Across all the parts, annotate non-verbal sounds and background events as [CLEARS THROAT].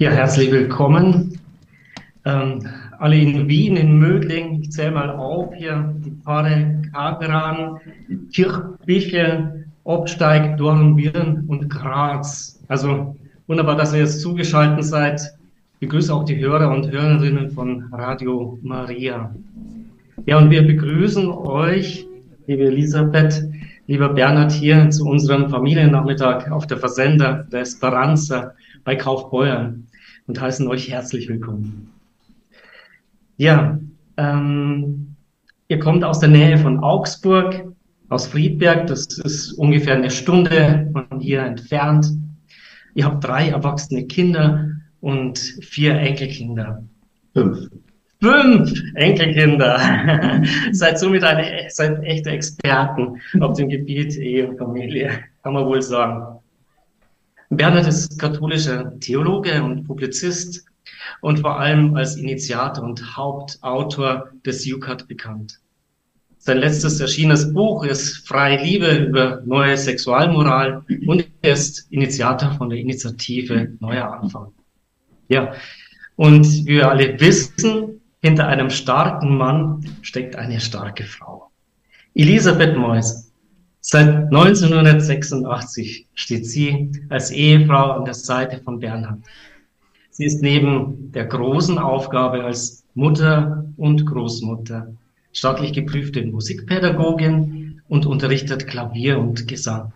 Ja, herzlich willkommen. Ähm, alle in Wien, in Mödling, ich zähle mal auf hier, die Pfarre Kagran, Kirchbüchel, Obsteig, Dornbirn und Graz. Also wunderbar, dass ihr jetzt zugeschaltet seid. Ich begrüße auch die Hörer und Hörerinnen von Radio Maria. Ja, und wir begrüßen euch, liebe Elisabeth, lieber Bernhard, hier zu unserem Familiennachmittag auf der Versender der Esperanza bei Kaufbeuern und heißen euch herzlich willkommen. Ja, ähm, ihr kommt aus der Nähe von Augsburg, aus Friedberg, das ist ungefähr eine Stunde von hier entfernt. Ihr habt drei erwachsene Kinder und vier Enkelkinder. Fünf. Fünf Enkelkinder. [LAUGHS] seid somit eine, seid echte Experten auf dem Gebiet Ehe und Familie, kann man wohl sagen. Bernhard ist katholischer Theologe und Publizist und vor allem als Initiator und Hauptautor des UCAT bekannt. Sein letztes erschienenes Buch ist Freie Liebe über neue Sexualmoral und er ist Initiator von der Initiative Neuer Anfang. Ja, und wie wir alle wissen, hinter einem starken Mann steckt eine starke Frau. Elisabeth Mois Seit 1986 steht sie als Ehefrau an der Seite von Bernhard. Sie ist neben der großen Aufgabe als Mutter und Großmutter staatlich geprüfte Musikpädagogin und unterrichtet Klavier und Gesang.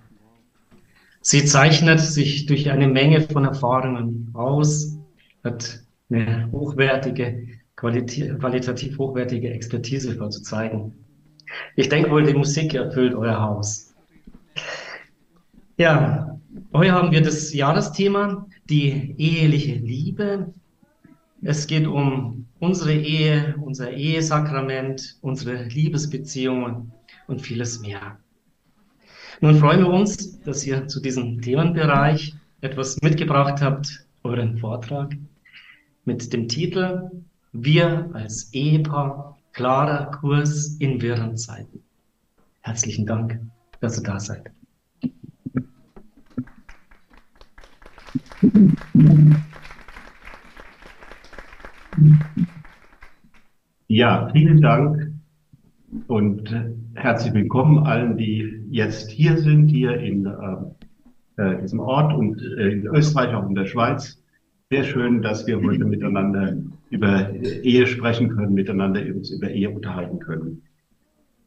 Sie zeichnet sich durch eine Menge von Erfahrungen aus, hat eine hochwertige, qualitativ hochwertige Expertise vorzuzeigen. Ich denke wohl, die Musik erfüllt euer Haus. Ja, heute haben wir das Jahresthema, die eheliche Liebe. Es geht um unsere Ehe, unser Ehesakrament, unsere Liebesbeziehungen und vieles mehr. Nun freuen wir uns, dass ihr zu diesem Themenbereich etwas mitgebracht habt, euren Vortrag mit dem Titel Wir als Ehepaar klarer Kurs in wirren Zeiten. Herzlichen Dank, dass ihr da seid. Ja, vielen Dank und herzlich willkommen allen, die jetzt hier sind, hier in äh, diesem Ort und äh, in Österreich, auch in der Schweiz. Sehr schön, dass wir heute miteinander über Ehe sprechen können, miteinander uns über Ehe unterhalten können.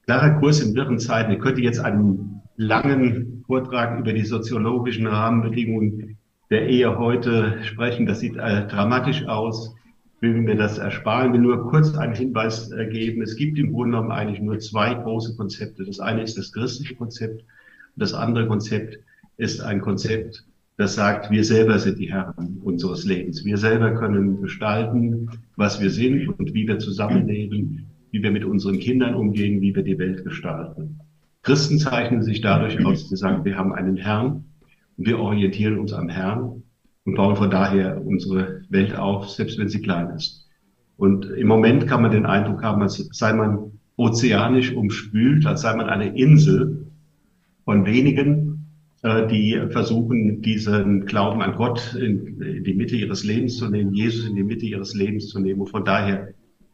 Klarer Kurs in wirren Zeiten. Ich könnte jetzt einen langen Vortrag über die soziologischen Rahmenbedingungen der Ehe heute sprechen. Das sieht äh, dramatisch aus. Will mir das ersparen. Will nur kurz einen Hinweis äh, geben. Es gibt im Grunde genommen eigentlich nur zwei große Konzepte. Das eine ist das christliche Konzept und das andere Konzept ist ein Konzept das sagt, wir selber sind die Herren unseres Lebens. Wir selber können gestalten, was wir sind und wie wir zusammenleben, wie wir mit unseren Kindern umgehen, wie wir die Welt gestalten. Christen zeichnen sich dadurch aus, sie sagen, wir haben einen Herrn und wir orientieren uns am Herrn und bauen von daher unsere Welt auf, selbst wenn sie klein ist. Und im Moment kann man den Eindruck haben, als sei man ozeanisch umspült, als sei man eine Insel von wenigen, äh, die versuchen, diesen Glauben an Gott in, die Mitte ihres Lebens zu nehmen, Jesus in die Mitte ihres Lebens zu nehmen und von daher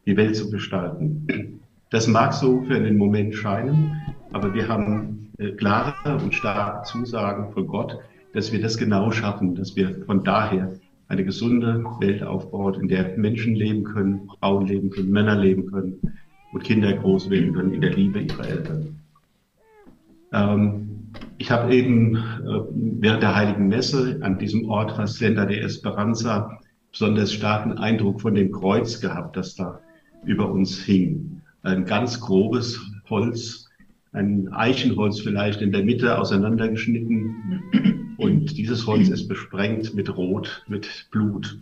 die Welt zu gestalten. Das mag so für einen Moment scheinen, aber wir haben äh, klare und starke Zusagen von Gott, dass wir das genau schaffen, dass wir von daher eine gesunde Welt aufbauen, in der Menschen leben können, Frauen leben können, Männer leben können und Kinder groß werden können in der Liebe ihrer Eltern. Ähm, ich habe eben äh, während der Heiligen Messe an diesem Ort Hacienda de Esperanza besonders starken Eindruck von dem Kreuz gehabt, das da über uns hing. Ein ganz grobes Holz, ein Eichenholz vielleicht in der Mitte auseinandergeschnitten. Und dieses Holz ist besprengt mit Rot, mit Blut.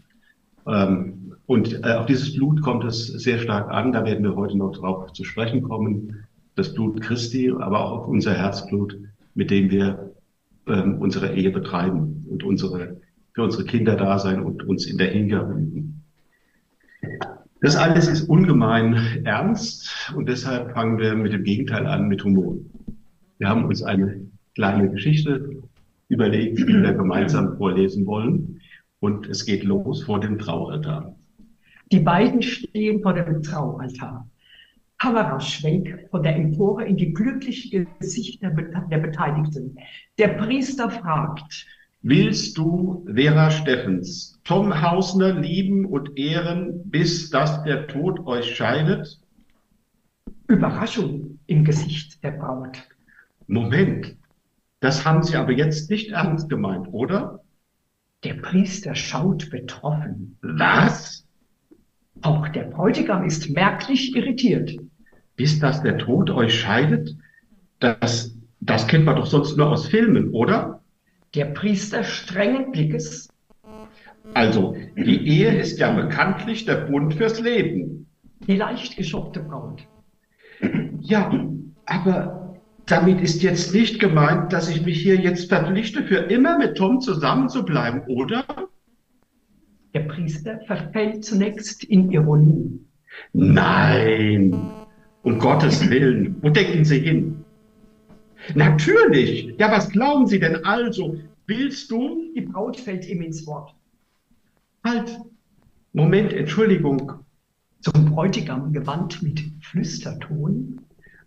Ähm, und äh, auf dieses Blut kommt es sehr stark an. Da werden wir heute noch drauf zu sprechen kommen. Das Blut Christi, aber auch unser Herzblut mit dem wir ähm, unsere Ehe betreiben und unsere, für unsere Kinder da sein und uns in der Hingabe üben. Das alles ist ungemein ernst und deshalb fangen wir mit dem Gegenteil an, mit Humor. Wir haben uns eine kleine Geschichte überlegt, die wir gemeinsam vorlesen wollen. und es geht los vor dem Traualtar. Die beiden stehen vor dem Traualtar. Kameraschwenk von der Empore in die glücklichen Gesichter der Beteiligten. Der Priester fragt, Willst du Vera Steffens, Tom Hausner lieben und ehren, bis dass der Tod euch scheidet? Überraschung im Gesicht der Braut. Moment, das haben Sie aber jetzt nicht ernst gemeint, oder? Der Priester schaut betroffen. Was? Auch der Bräutigam ist merklich irritiert. Bis dass der Tod euch scheidet? Das, das kennt man doch sonst nur aus Filmen, oder? Der Priester strengen Blickes. Also, die Ehe ist ja bekanntlich der Bund fürs Leben. Die leicht geschockte Braut. Ja, aber damit ist jetzt nicht gemeint, dass ich mich hier jetzt verpflichte, für immer mit Tom zusammenzubleiben, oder? Der Priester verfällt zunächst in Ironie. Nein, um Gottes Willen, wo denken Sie hin? Natürlich. Ja, was glauben Sie denn also? Willst du? Die Braut fällt ihm ins Wort. Halt. Moment, Entschuldigung. Zum Bräutigam gewandt mit Flüsterton.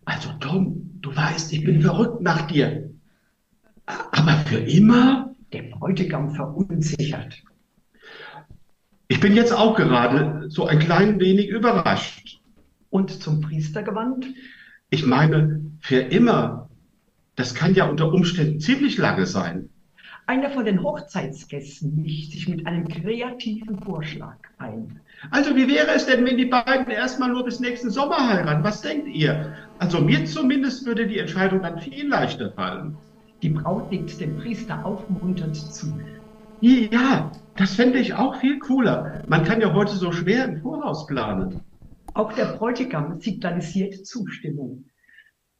Also Tom, du weißt, ich bin verrückt nach dir. Aber für immer? Der Bräutigam verunsichert. Ich bin jetzt auch gerade so ein klein wenig überrascht. Und zum Priester gewandt? Ich meine, für immer. Das kann ja unter Umständen ziemlich lange sein. Einer von den Hochzeitsgästen mischt sich mit einem kreativen Vorschlag ein. Also wie wäre es denn, wenn die beiden erstmal nur bis nächsten Sommer heiraten? Was denkt ihr? Also mir zumindest würde die Entscheidung dann viel leichter fallen. Die Braut nickt dem Priester aufmunternd zu. Ja, das fände ich auch viel cooler. Man kann ja heute so schwer im Voraus planen. Auch der Bräutigam signalisiert Zustimmung.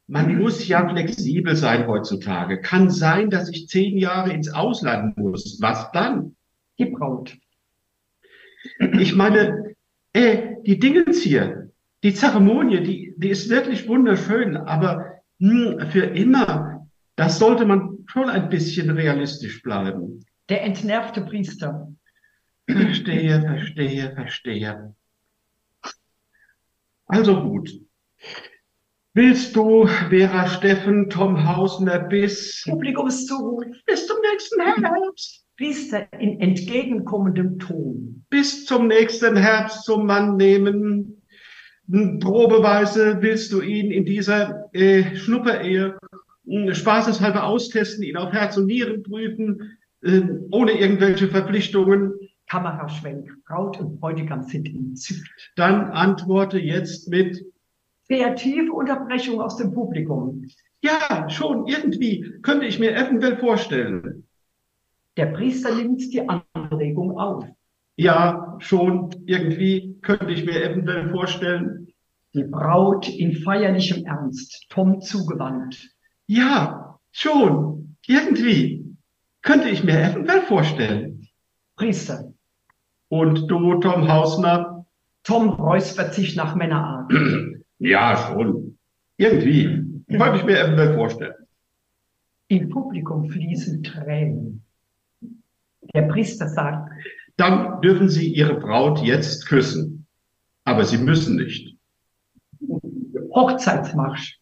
Man muss ja flexibel sein heutzutage. Kann sein, dass ich zehn Jahre ins Ausland muss. Was dann? Die Braut. Ich meine, äh, die Dingens hier, die Zeremonie, die, die ist wirklich wunderschön, aber mh, hm, für immer, das sollte man schon ein bisschen realistisch bleiben. Der entnervte Priester. Verstehe, verstehe, verstehe. Also gut. Willst du, Vera Steffen, Tom Hausner bis Publikumszuruf bis zum nächsten Herbst? Priester in entgegenkommendem Ton. Bis zum nächsten Herbst zum Mann nehmen. Probeweise willst du ihn in dieser äh, Schnupperehe äh, spaßeshalber austesten, ihn auf Herz und Nieren prüfen, äh, ohne irgendwelche Verpflichtungen. Kameraschwenk, Braut und Bräutigam sind entzückt. Dann antworte jetzt mit kreative Unterbrechung aus dem Publikum. Ja, schon, irgendwie könnte ich mir eventuell vorstellen. Der Priester nimmt die Anregung auf. Ja, schon, irgendwie könnte ich mir eventuell vorstellen. Die Braut in feierlichem Ernst, Tom zugewandt. Ja, schon, irgendwie könnte ich mir eventuell vorstellen. Priester. Und du, Tom Hausner? Tom räuspert sich nach Männerart. [CLEARS THROAT] Ja, schon. Irgendwie. Könnte ich mir eventuell vorstellen. Im Publikum fließen Tränen. Der Priester sagt, dann dürfen Sie Ihre Braut jetzt küssen. Aber Sie müssen nicht. Hochzeitsmarsch.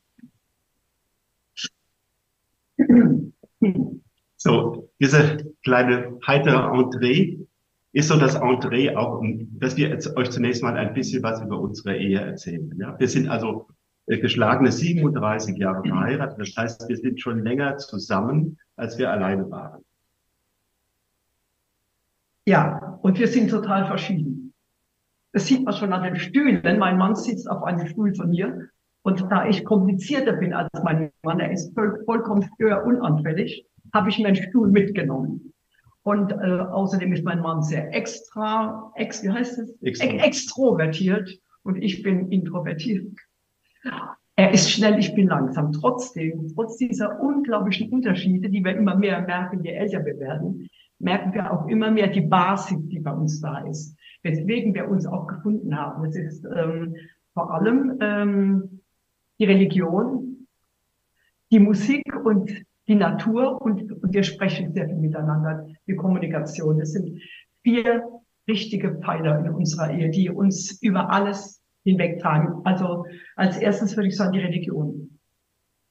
So, diese kleine heitere Entree ist so das Entree auch, dass wir jetzt euch zunächst mal ein bisschen was über unsere Ehe erzählen. Ja? Wir sind also äh, geschlagene 37 Jahre verheiratet. Das heißt, wir sind schon länger zusammen, als wir alleine waren. Ja, und wir sind total verschieden. Das sieht man schon an den Stühlen. Mein Mann sitzt auf einem Stuhl von mir. Und da ich komplizierter bin als mein Mann, er ist voll, vollkommen störunanfällig, habe ich mir einen Stuhl mitgenommen. Und äh, außerdem ist mein Mann sehr extra, ex, wie heißt es? Extro. extrovertiert und ich bin introvertiert. Er ist schnell, ich bin langsam. Trotzdem, trotz dieser unglaublichen Unterschiede, die wir immer mehr merken, je älter wir werden, merken wir auch immer mehr die Basis, die bei uns da ist. Weswegen wir uns auch gefunden haben. Es ist ähm, vor allem ähm, die Religion, die Musik und die Natur und, und wir sprechen sehr viel miteinander, die Kommunikation. Das sind vier richtige Pfeiler in unserer Ehe, die uns über alles hinwegtragen. Also als erstes würde ich sagen, die Religion.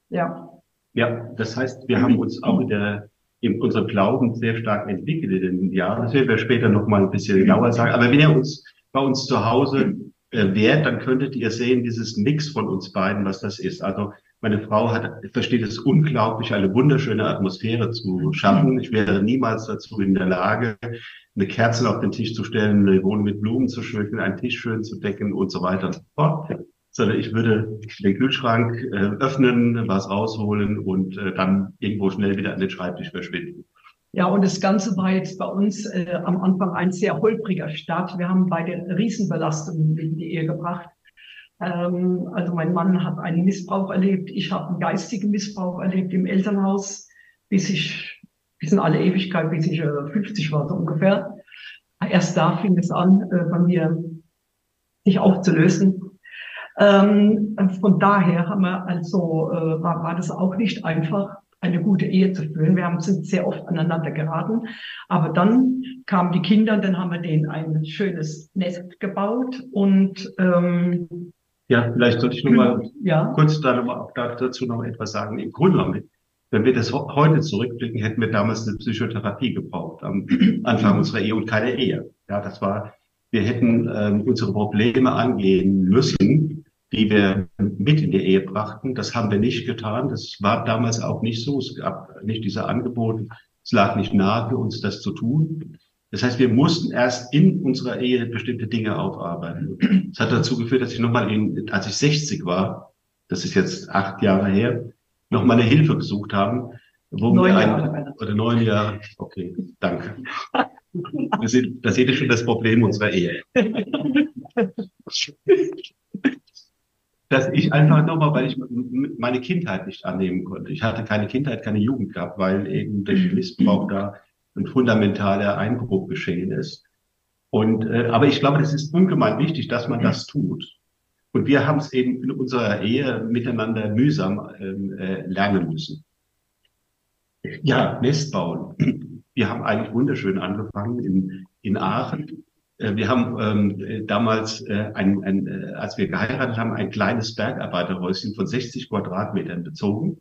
Ja. Ja, das heißt, wir haben uns auch in, der, in unserem Glauben sehr stark entwickelt in den Jahren. Das werden wir später noch mal ein bisschen genauer sagen. Aber wenn ihr uns bei uns zu Hause äh, wärt, dann könntet ihr sehen, dieses Mix von uns beiden, was das ist. Also meine Frau hat, versteht es unglaublich, eine wunderschöne Atmosphäre zu schaffen. Ich wäre niemals dazu in der Lage, eine Kerze auf den Tisch zu stellen, eine Wohnung mit Blumen zu schmücken, einen Tisch schön zu decken und so weiter und so fort. Sondern ich würde den Kühlschrank äh, öffnen, was rausholen und äh, dann irgendwo schnell wieder an den Schreibtisch verschwinden. Ja, und das Ganze war jetzt bei uns äh, am Anfang ein sehr holpriger Start. Wir haben beide Riesenbelastungen in die Ehe gebracht. Ähm, also mein Mann hat einen Missbrauch erlebt, ich habe einen geistigen Missbrauch erlebt im Elternhaus, bis ich, bis in alle Ewigkeit, bis ich äh, 50 war so ungefähr. Erst da fing es an, äh, bei mir sich aufzulösen. Ähm, von daher haben wir also, äh, war, war das auch nicht einfach, eine gute Ehe zu führen. Wir haben, sind sehr oft aneinander geraten. Aber dann kamen die Kinder dann haben wir denen ein schönes Nest gebaut und ähm, ja, vielleicht sollte ich noch mal ja. kurz da noch mal, dazu noch etwas sagen. Im Grunde genommen, wenn wir das heute zurückblicken, hätten wir damals eine Psychotherapie gebraucht am [CLEARS THROAT] Anfang unserer Ehe und keine Ehe. Ja, das war, wir hätten ähm, unsere Probleme angehen müssen die wir mit in die Ehe brachten. Das haben wir nicht getan. Das war damals auch nicht so. Es gab nicht diese Angebote. Es lag nicht nahe für uns, das zu tun. Das heißt, wir mussten erst in unserer Ehe bestimmte Dinge aufarbeiten. Das hat dazu geführt, dass ich nochmal, in, als ich 60 war, das ist jetzt acht Jahre her, nochmal eine Hilfe gesucht haben, wo neun wir ein, Jahre. oder neun Jahre, okay, danke. Da seht, da seht ihr schon das Problem unserer Ehe. dass ich einfach nochmal, weil ich meine Kindheit nicht annehmen konnte. Ich hatte keine Kindheit, keine Jugend gehabt, weil eben mhm. Missbrauch da ein fundamentaler Einbruch geschehen ist. Und äh, aber ich glaube, das ist ungemein wichtig, dass man das tut. Und wir haben es eben in unserer Ehe miteinander mühsam ähm, äh, lernen müssen. Ja, Nest bauen. Wir haben eigentlich wunderschön angefangen in, in Aachen äh, wir haben ähm, damals, äh, ein, ein, äh, als wir geheiratet haben, ein kleines Bergarbeiterhäuschen von 60 Quadratmetern bezogen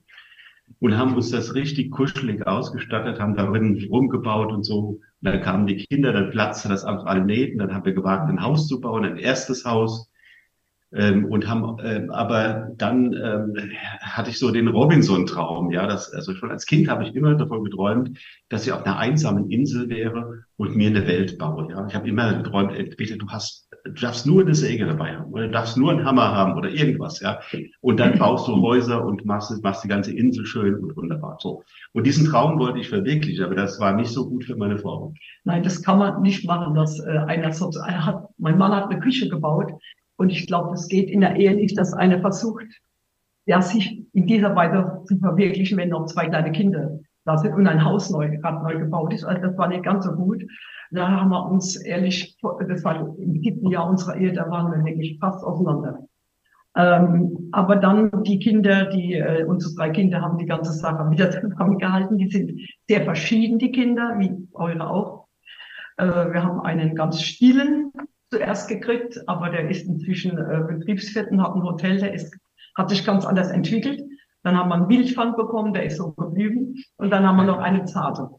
und haben uns das richtig kuschelig ausgestattet, haben darin rumgebaut und so. Und dann kamen die Kinder, dann platzte das auf allen Nähten, dann haben wir gewagt, ein Haus zu bauen, ein erstes Haus. Ähm, und haben, ähm, aber dann ähm, hatte ich so den Robinson-Traum, ja, das, also schon als Kind habe ich immer davon geträumt, dass ich auf einer einsamen Insel wäre und mir eine Welt baue, ja. Ich habe immer geträumt, entweder du hast, du darfst nur eine Säge dabei haben oder du darfst nur einen Hammer haben oder irgendwas, ja. Und dann [CLEARS THROAT] baust du Häuser und machst, machst die ganze Insel schön und wunderbar, so. Und diesen Traum wollte ich verwirklichen, aber das war nicht so gut für meine Frau. Nein, das kann man nicht machen, dass äh, einer so, einer hat, mein Mann hat eine Küche gebaut, und ich glaube, es geht in der Ehe nicht, dass einer versucht, ja, sich in dieser Weise zu verwirklichen, wenn noch zwei kleine Kinder da sind und ein Haus neu, gerade neu gebaut ist. Also das war nicht ganz so gut. Da haben wir uns ehrlich, das war im siebten Jahr unserer Ehe, da waren wir wirklich fast auseinander. Ähm, aber dann die Kinder, die äh, unsere drei Kinder haben die ganze Sache wieder [LAUGHS] zusammengehalten. Die sind sehr verschieden, die Kinder, wie eure auch. Äh, wir haben einen ganz stillen zuerst gekriegt, aber der ist inzwischen äh, Betriebswirt hat ein Hotel, der ist, hat sich ganz anders entwickelt. Dann haben wir einen Wildfang bekommen, der ist so geblieben. Und dann haben wir noch eine Zarte.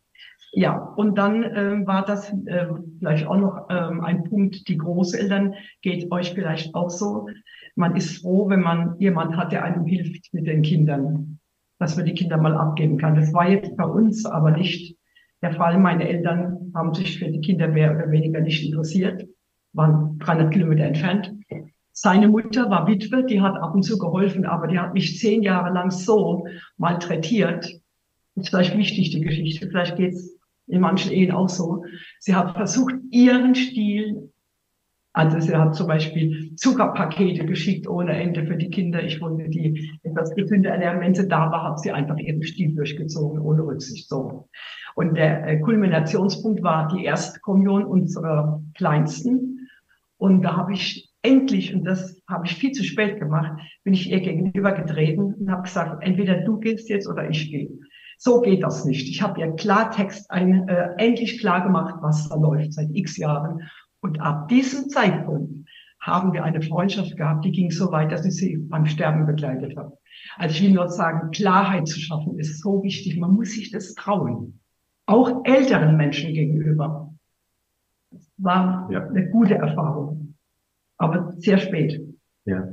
Ja, und dann äh, war das äh, vielleicht auch noch ähm, ein Punkt, die Großeltern geht euch vielleicht auch so. Man ist froh, wenn man jemand hat, der einem hilft mit den Kindern, dass man die Kinder mal abgeben kann. Das war jetzt bei uns aber nicht der Fall. Meine Eltern haben sich für die Kinder mehr oder weniger nicht interessiert waren 300 Kilometer entfernt. Seine Mutter war Witwe, die hat ab und zu geholfen, aber die hat mich zehn Jahre lang so malträtiert. Das ist vielleicht wichtig, die Geschichte. Vielleicht geht's in manchen Ehen auch so. Sie hat versucht, ihren Stil, also sie hat zum Beispiel Zuckerpakete geschickt ohne Ende für die Kinder. Ich wollte die etwas gesünder ernähren. Wenn sie da war, hat sie einfach ihren Stil durchgezogen, ohne Rücksicht. So. Und der äh, Kulminationspunkt war die Erstkommunion unserer Kleinsten. Und da habe ich endlich, und das habe ich viel zu spät gemacht, bin ich ihr gegenüber getreten und habe gesagt, entweder du gehst jetzt oder ich gehe. So geht das nicht. Ich habe ihr Klartext ein, äh, endlich klar gemacht, was da läuft seit x Jahren. Und ab diesem Zeitpunkt haben wir eine Freundschaft gehabt, die ging so weit, dass ich sie beim Sterben begleitet habe. Also ich will nur sagen, Klarheit zu schaffen ist so wichtig. Man muss sich das trauen. Auch älteren Menschen gegenüber. Das war ja. eine gute Erfahrung. Aber sehr spät. Ja.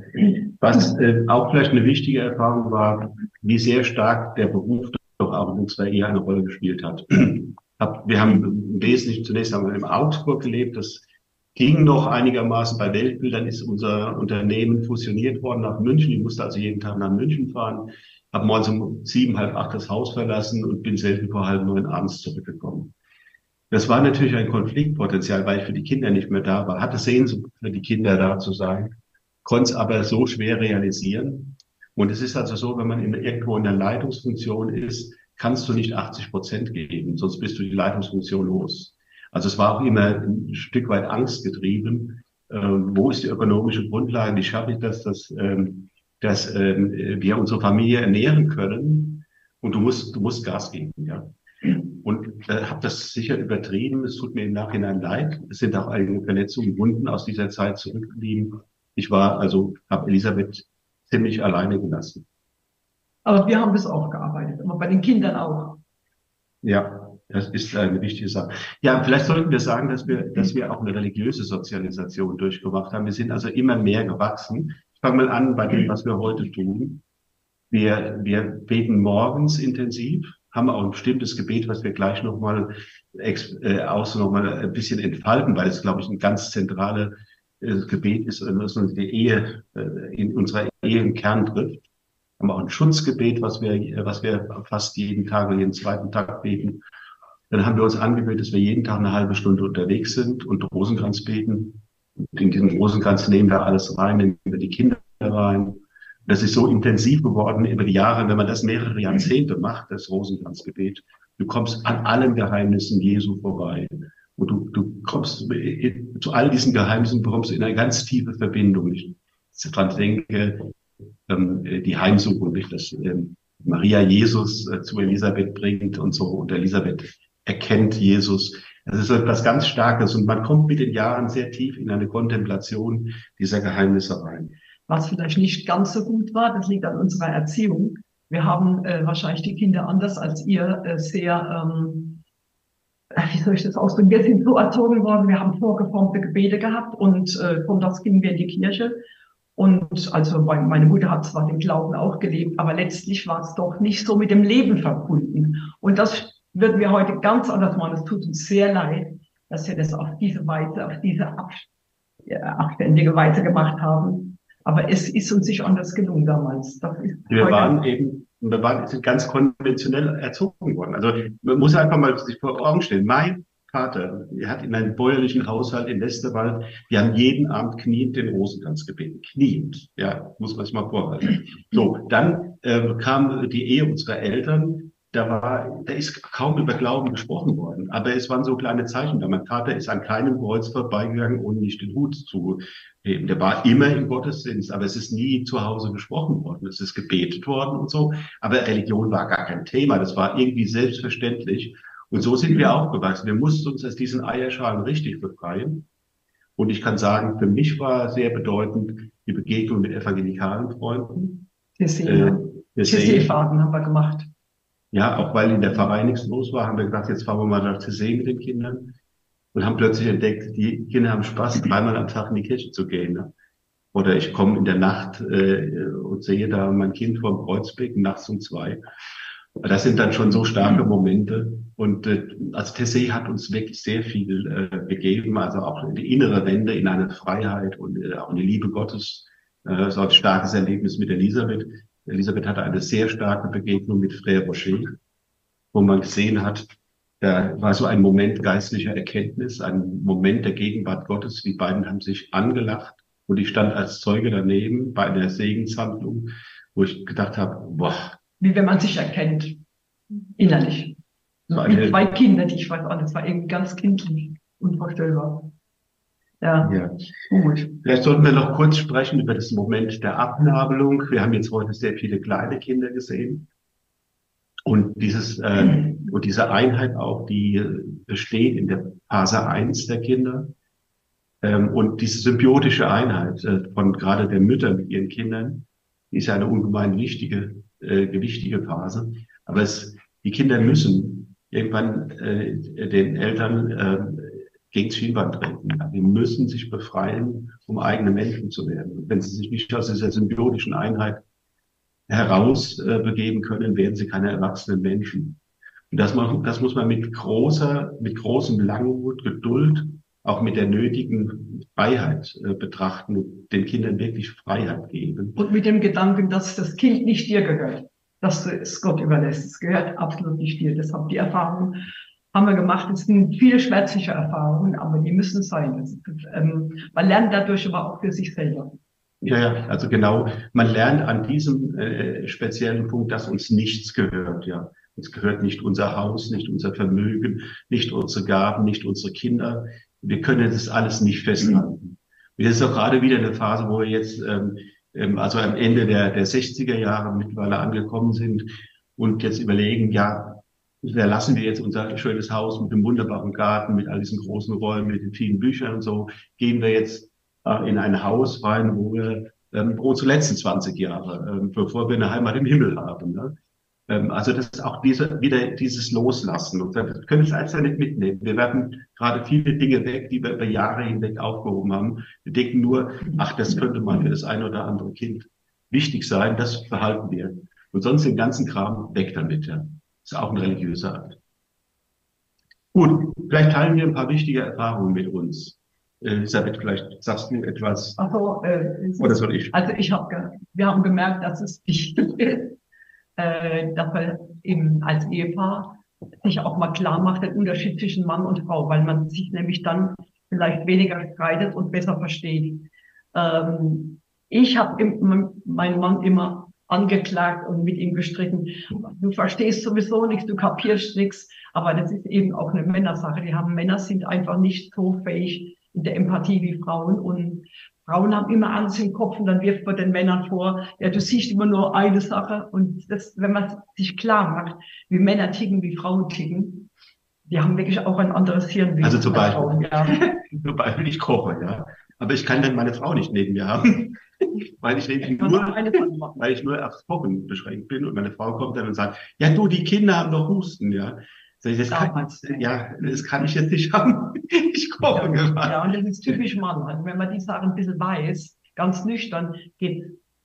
Was äh, auch vielleicht eine wichtige Erfahrung war, wie sehr stark der Beruf doch auch in unserer Ehe eine Rolle gespielt hat. [CLEARS THROAT] wir haben wesentlich zunächst haben wir in Augsburg gelebt, das ging noch einigermaßen. Bei Weltbildern ist unser Unternehmen fusioniert worden nach München. Ich musste also jeden Tag nach München fahren, habe morgens um sieben, halb acht das Haus verlassen und bin selten vor halb neun abends zurückgekommen. Das war natürlich ein Konfliktpotenzial, weil ich für die Kinder nicht mehr da war. Hatte Sehnsucht für die Kinder da zu sein, konnte es aber so schwer realisieren. Und es ist also so, wenn man in, irgendwo in der Leitungsfunktion ist, kannst du nicht 80 Prozent geben, sonst bist du die Leitungsfunktion los. Also es war auch immer ein Stück weit angstgetrieben. Ähm, wo ist die ökonomische Grundlage? Wie schaffe ich das, dass, ähm, dass ähm, wir unsere Familie ernähren können? Und du musst, du musst Gas geben, ja. Und äh, habe das sicher übertrieben. Es tut mir im Nachhinein leid. Es sind auch einige Verletzungen, Wunden aus dieser Zeit zurückgeblieben. Ich war also, habe Elisabeth ziemlich alleine gelassen. Aber wir haben das auch gearbeitet, aber bei den Kindern auch. Ja, das ist eine wichtige Sache. Ja, vielleicht sollten wir sagen, dass wir, dass wir auch eine religiöse Sozialisation durchgemacht haben. Wir sind also immer mehr gewachsen. Ich fange mal an bei dem, was wir heute tun. Wir, wir beten morgens intensiv, haben auch ein bestimmtes Gebet, was wir gleich nochmal äh, aus nochmal ein bisschen entfalten, weil es, glaube ich, ein ganz zentrales äh, Gebet ist, das uns die Ehe äh, in unserer Ehe im Kern trifft. Haben auch ein Schutzgebet, was wir, was wir fast jeden Tag oder jeden zweiten Tag beten. Dann haben wir uns angewöhnt, dass wir jeden Tag eine halbe Stunde unterwegs sind und Rosenkranz beten. Und in diesen Rosenkranz nehmen wir alles rein, nehmen wir die Kinder rein. Das ist so intensiv geworden über die Jahre, wenn man das mehrere Jahrzehnte macht, das Rosenkranzgebet. Du kommst an allen Geheimnissen Jesu vorbei. Und du, du kommst zu all diesen Geheimnissen, bekommst du in eine ganz tiefe Verbindung. Ich daran denke, ähm, die Heimsuchung, nicht, dass ähm, Maria Jesus äh, zu Elisabeth bringt und so. Und Elisabeth erkennt Jesus. Das ist etwas ganz Starkes und man kommt mit den Jahren sehr tief in eine Kontemplation dieser Geheimnisse rein. Was vielleicht nicht ganz so gut war, das liegt an unserer Erziehung. Wir haben äh, wahrscheinlich die Kinder anders als ihr äh, sehr, ähm, äh, wie soll ich das ausdrücken, wir sind so erzogen worden, wir haben vorgeformte Gebete gehabt und äh, von das gingen wir in die Kirche. Und also meine Mutter hat zwar den Glauben auch gelebt, aber letztlich war es doch nicht so mit dem Leben verbunden. Und das würden wir heute ganz anders machen. Es tut uns sehr leid, dass wir das auf diese Weise, auf diese abständige Weise gemacht haben. Aber es ist uns nicht anders gelungen damals. wir waren eben, wir waren sind ganz konventionell erzogen worden. Also man muss einfach mal sich vor Augen stellen. Mein Vater, er hat in einem bäuerlichen Haushalt in Westerwald, wir haben jeden Abend kniend den Rosenkranz gebeten. Kniend, ja, muss man sich mal vorhalten. So, dann äh, kam die Ehe unserer Eltern da war, da ist kaum über Glauben gesprochen worden. Aber es waren so kleine Zeichen da. Mein Vater ist an keinem Kreuz vorbeigegangen, ohne nicht den Hut zu heben. Der war immer im Gottesdienst, aber es ist nie zu Hause gesprochen worden. Es ist gebetet worden und so. Aber Religion war gar kein Thema. Das war irgendwie selbstverständlich. Und so sind wir aufgewachsen. Wir mussten uns aus diesen Eierschalen richtig befreien. Und ich kann sagen, für mich war sehr bedeutend die Begegnung mit evangelikalen Freunden. TC-Fahrten äh, haben wir gemacht. Ja, auch weil in der Pfarrei nichts los war, haben wir gesagt, jetzt fahren wir mal nach Tessé mit den Kindern und haben plötzlich entdeckt, die Kinder haben Spaß, dreimal am Tag in die Kirche zu gehen. Ne? Oder ich komme in der Nacht äh, und sehe da mein Kind vorm Kreuzbeck nachts um zwei. Das sind dann schon so starke Momente. Und äh, also Tessé hat uns wirklich sehr viel äh, gegeben, also auch die innere Wende, in eine Freiheit und äh, auch in die Liebe Gottes. Äh, so ein starkes Erlebnis mit Elisabeth. Elisabeth hatte eine sehr starke Begegnung mit Frère Rocher, wo man gesehen hat, da war so ein Moment geistlicher Erkenntnis, ein Moment der Gegenwart Gottes. Die beiden haben sich angelacht und ich stand als Zeuge daneben bei einer Segenshandlung, wo ich gedacht habe, boah. Wie wenn man sich erkennt, innerlich. So Wie zwei Kinder, die ich weiß auch, das war irgendwie ganz kindlich, unvorstellbar. Ja, ja. Gut. Vielleicht sollten wir noch kurz sprechen über das Moment der Abnabelung. Wir haben jetzt heute sehr viele kleine Kinder gesehen. Und dieses, äh, und diese Einheit auch, die besteht in der Phase 1 der Kinder. Ähm, und diese symbiotische Einheit äh, von gerade der Mütter mit ihren Kindern, die ist ja eine ungemein wichtige, äh, gewichtige Phase. Aber es, die Kinder müssen irgendwann äh, den Eltern äh, gegen Schienbein treten. Die müssen sich befreien, um eigene Menschen zu werden. Und wenn sie sich nicht aus dieser symbiotischen Einheit heraus äh, können, werden sie keine erwachsenen Menschen. Und das, man, das muss man mit großer, mit großem Langmut, Geduld, auch mit der nötigen Freiheit äh, betrachten, den Kindern wirklich Freiheit geben. Und mit dem Gedanken, dass das Kind nicht dir gehört, dass du es Gott überlässt. Es gehört absolut nicht dir. Deshalb die Erfahrung haben wir gemacht. Es sind viele schmerzliche Erfahrungen, aber die müssen sein. Das, ähm, man lernt dadurch aber auch für sich selber. Ja, ja, also genau. Man lernt an diesem äh, speziellen Punkt, dass uns nichts gehört, ja. Uns gehört nicht unser Haus, nicht unser Vermögen, nicht unsere Gaben, nicht unsere Kinder. Wir können das alles nicht festhalten. Und das ist auch gerade wieder eine Phase, wo wir jetzt, ähm, ähm, also am Ende der, der 60er Jahre mittlerweile angekommen sind und jetzt überlegen, ja, verlassen wir jetzt unser schönes Haus mit dem wunderbaren Garten, mit all diesen großen Räumen, mit den vielen Büchern und so, gehen wir jetzt äh, in ein Haus rein, wo wir ähm, unsere letzten 20 Jahre, ähm, bevor wir eine Heimat im Himmel haben. Ne? Ähm, also das ist auch diese, wieder dieses Loslassen. Und wir können es alles nicht mitnehmen. Wir werden gerade viele Dinge weg, die wir über Jahre hinweg aufgehoben haben. Wir denken nur, ach, das könnte mal für das ein oder andere Kind wichtig sein. Das behalten wir. Und sonst den ganzen Kram weg damit. Ja. Ist auch ein religiöser Akt. Gut, vielleicht teilen wir ein paar wichtige Erfahrungen mit uns. Elisabeth, vielleicht sagst du etwas. Ach so, äh, Oder soll ich? Also ich habe, wir haben gemerkt, dass es wichtig [LAUGHS] ist, äh, dass man eben als Ehepaar sich auch mal klar macht, den Unterschied zwischen Mann und Frau, weil man sich nämlich dann vielleicht weniger streitet und besser versteht. Ähm, ich habe meinen Mann immer angeklagt und mit ihm gestritten. Du verstehst sowieso nichts, du kapierst nichts. Aber das ist eben auch eine Männersache. Die haben Männer sind einfach nicht so fähig, in der Empathie wie Frauen. Und Frauen haben immer Angst im Kopf und dann wirft man den Männern vor, ja, du siehst immer nur eine Sache. Und das, wenn man sich klar macht, wie Männer ticken, wie Frauen ticken, die haben wirklich auch ein anderes Hirn wie Also zum Beispiel, Frauen, ja. [LAUGHS] zum Beispiel ich koche, ja. Aber ich kann dann meine Frau nicht neben mir haben, [LAUGHS] weil ich nämlich nur, weil ich nur aufs Kochen beschränkt bin und meine Frau kommt dann und sagt, ja du, die Kinder haben doch Husten, ja. So, das kann, ja, das kann ich jetzt nicht haben. [LAUGHS] Ich koche ja, gerade. Ja, und das ist typisch Mann. Also wenn man die Sachen ein bisschen weiß, ganz nüchtern, geht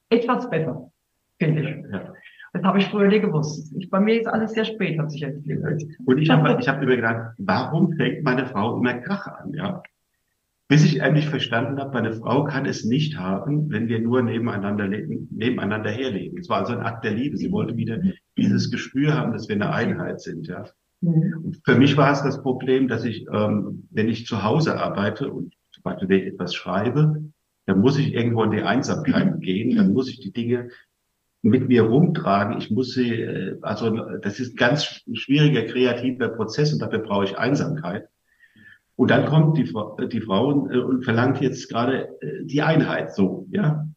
etwas besser, finde ich. Ja. Das habe ich früher nie gewusst. Ich, bei mir ist alles sehr spät, hat sich entwickelt. Und ich habe ich hab immer gedacht, warum fängt meine Frau immer Krach an, ja? Bis ich endlich verstanden habe, meine Frau kann es nicht haben, wenn wir nur nebeneinander leben, nebeneinander herleben. Es war also ein Akt der Liebe. Sie wollte wieder dieses Gespür haben, dass wir eine Einheit sind, ja. Mhm. Für mich war es das Problem, dass ich, ähm, wenn ich zu Hause arbeite und zum Beispiel wenn ich etwas schreibe, dann muss ich irgendwo in die Einsamkeit gehen, dann muss ich die Dinge mit mir rumtragen. Ich muss sie, äh, also das ist ein ganz schwieriger kreativer Prozess und dafür brauche ich Einsamkeit. Und dann kommt die, die Frau äh, und verlangt jetzt gerade äh, die Einheit, so, ja.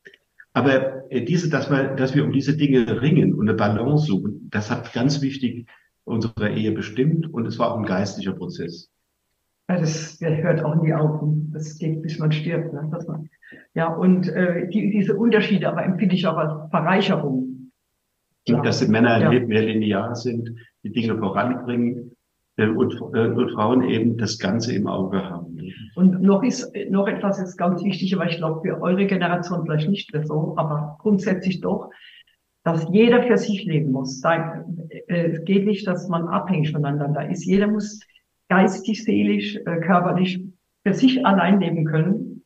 Aber äh, diese, dass wir, dass wir um diese Dinge ringen und eine Balance suchen, das hat ganz wichtig unserer Ehe bestimmt und es war auch ein geistlicher Prozess. Ja, das, hört auch nie auf. Das geht, bis man stirbt. Ne? Man, ja, und äh, die, diese Unterschiede aber empfinde ich auch als Bereicherung. Ja. Dass die Männer ja. mehr linear sind, die Dinge voranbringen äh, und, äh, und Frauen eben das Ganze im Auge haben. Und noch ist noch etwas ist ganz wichtig, aber ich glaube für eure Generation vielleicht nicht mehr so, aber grundsätzlich doch dass jeder für sich leben muss. Da, äh, es geht nicht, dass man abhängig voneinander ist. Jeder muss geistig, seelisch, äh, körperlich für sich allein leben können,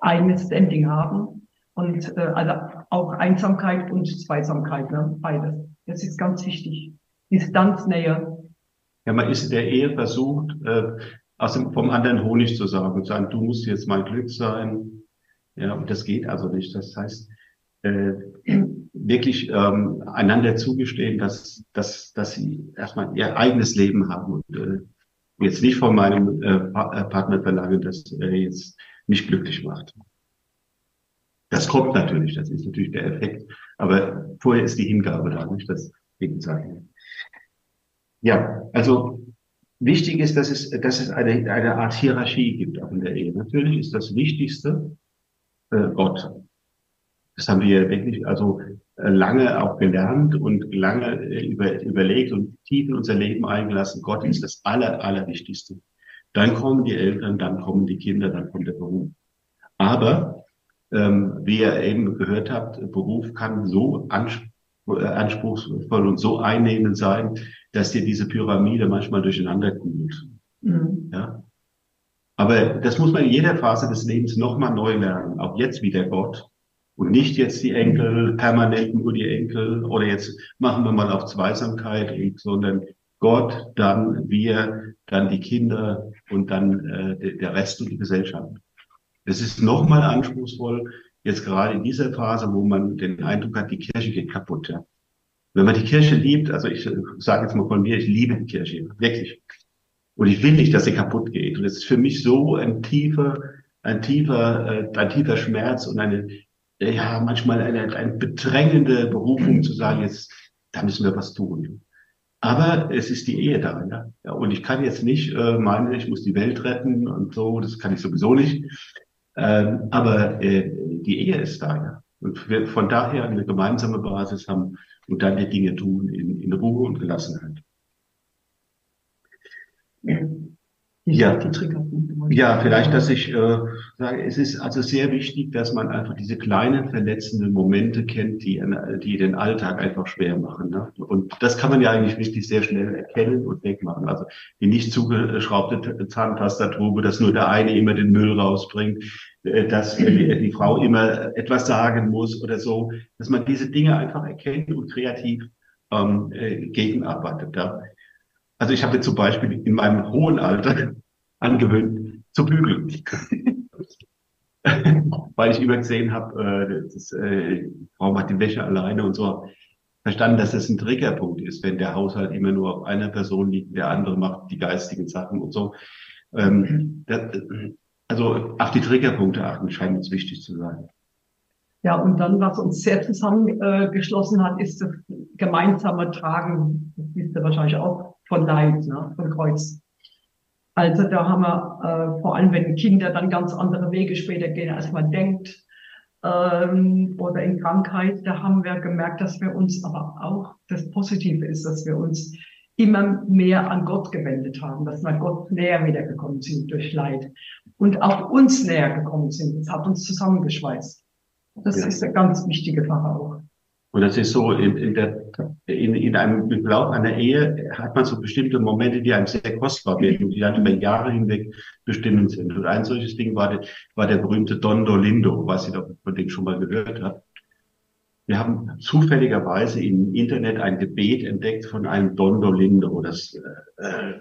eigenes Standing haben und äh, also auch Einsamkeit und Zweisamkeit, ne? beides. Das ist ganz wichtig. Distanznähe. Ja, man ist in der Ehe versucht, äh, aus dem, vom anderen Honig zu sagen, zu sagen, du musst jetzt mein Glück sein. Ja, und das geht also nicht. Das heißt, äh, wirklich ähm, einander zugestehen, dass, dass, dass sie erstmal ihr eigenes Leben haben und äh, jetzt nicht von meinem äh, äh, Partner verlangen, dass er jetzt mich glücklich macht. Das kommt natürlich, das ist natürlich der Effekt, aber vorher ist die Hingabe da, nicht? Das, gegenseitig. Ja, also wichtig ist, dass es, dass es eine, eine Art Hierarchie gibt auch in der Ehe. Natürlich ist das Wichtigste äh, Gott. Das haben wir wirklich also äh, lange auch gelernt und lange äh, über, überlegt und tief in unser Leben eingelassen. Gott ist das Aller, Allerwichtigste. Dann kommen die Eltern, dann kommen die Kinder, dann kommt der Beruf. Aber ähm, wie ihr eben gehört habt, Beruf kann so äh, anspruchsvoll und so einnehmend sein, dass dir diese Pyramide manchmal durcheinander kugelt. Mhm. Ja? Aber das muss man in jeder Phase des Lebens nochmal neu lernen. Auch jetzt wieder Gott. Und nicht jetzt die Enkel, permanent nur die Enkel oder jetzt machen wir mal auf Zweisamkeit, sondern Gott, dann wir, dann die Kinder und dann äh, der Rest und die Gesellschaft. Das ist nochmal anspruchsvoll, jetzt gerade in dieser Phase, wo man den Eindruck hat, die Kirche geht kaputt. Ja. Wenn man die Kirche liebt, also ich sage jetzt mal von mir, ich liebe die Kirche, wirklich. Und ich will nicht, dass sie kaputt geht. Und es ist für mich so ein tiefer, ein tiefer, äh, ein tiefer Schmerz und eine, ja, manchmal eine, eine bedrängende Berufung zu sagen, jetzt, da müssen wir was tun. Aber es ist die Ehe da, ja. ja und ich kann jetzt nicht äh, meinen, ich muss die Welt retten und so, das kann ich sowieso nicht. Ähm, aber äh, die Ehe ist da, ja. Und wir von daher eine gemeinsame Basis haben und dann die Dinge tun in, in Ruhe und Gelassenheit. Ja, ja, vielleicht, dass ich äh, sage, es ist also sehr wichtig, dass man einfach diese kleinen verletzenden Momente kennt, die, die den Alltag einfach schwer machen. Ne? Und das kann man ja eigentlich wirklich sehr schnell erkennen und wegmachen. Also die nicht zugeschraubte Zahntastatur, dass nur der eine immer den Müll rausbringt, dass [CLEARS THROAT] die Frau immer etwas sagen muss oder so, dass man diese Dinge einfach erkennt und kreativ ähm, äh, gegenarbeitet. Ja? Also ich habe jetzt zum Beispiel in meinem hohen Alter [LAUGHS] angewöhnt zu bügeln. [LAUGHS] Weil ich übergesehen habe, äh, das, äh, Frau macht die Wäsche alleine und so. Verstanden, dass das ein Triggerpunkt ist, wenn der Haushalt immer nur auf einer Person liegt, der andere macht die geistigen Sachen und so. Ähm, das, also auf die Triggerpunkte achten scheint uns wichtig zu sein. Ja, und dann, was uns sehr zusammengeschlossen hat, ist das gemeinsame Tragen, das wisst ihr wahrscheinlich auch, von Leid, ne, von Kreuz. Also da haben wir, äh, vor allem wenn Kinder dann ganz andere Wege später gehen, als man denkt, ähm, oder in Krankheit, da haben wir gemerkt, dass wir uns aber auch, das Positive ist, dass wir uns immer mehr an Gott gewendet haben, dass wir Gott näher wiedergekommen sind durch Leid und auch uns näher gekommen sind. Das hat uns zusammengeschweißt. Das ja. ist eine ganz wichtige Sache auch. Und das ist so, in, in, der, in, in einem im Lauf einer Ehe hat man so bestimmte Momente, die einem sehr kostbar werden und die dann über Jahre hinweg bestimmend sind. Und ein solches Ding war, der, war der berühmte Don Dolindo, was ihr von dem schon mal gehört habt. Wir haben zufälligerweise im Internet ein Gebet entdeckt von einem Don Dolindo. Das äh,